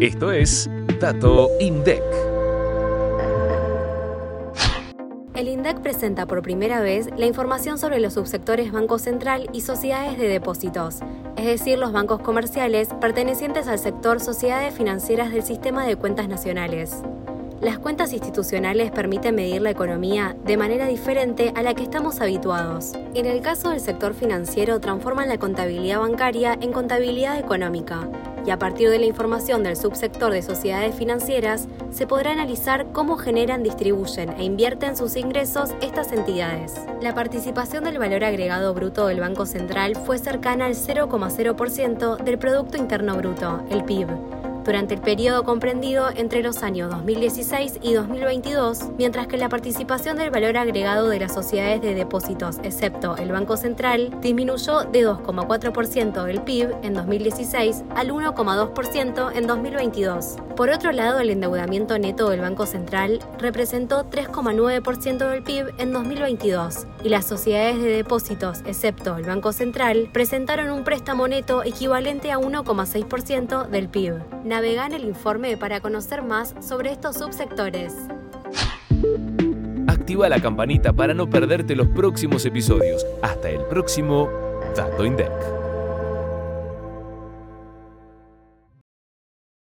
Esto es Dato INDEC. El INDEC presenta por primera vez la información sobre los subsectores Banco Central y sociedades de depósitos, es decir, los bancos comerciales pertenecientes al sector sociedades financieras del sistema de cuentas nacionales. Las cuentas institucionales permiten medir la economía de manera diferente a la que estamos habituados. En el caso del sector financiero, transforman la contabilidad bancaria en contabilidad económica, y a partir de la información del subsector de sociedades financieras, se podrá analizar cómo generan, distribuyen e invierten sus ingresos estas entidades. La participación del valor agregado bruto del Banco Central fue cercana al 0,0% del Producto Interno Bruto, el PIB durante el periodo comprendido entre los años 2016 y 2022, mientras que la participación del valor agregado de las sociedades de depósitos, excepto el Banco Central, disminuyó de 2,4% del PIB en 2016 al 1,2% en 2022. Por otro lado, el endeudamiento neto del Banco Central representó 3,9% del PIB en 2022 y las sociedades de depósitos, excepto el Banco Central, presentaron un préstamo neto equivalente a 1,6% del PIB. Navega en el informe para conocer más sobre estos subsectores. Activa la campanita para no perderte los próximos episodios. Hasta el próximo Dato INDEC.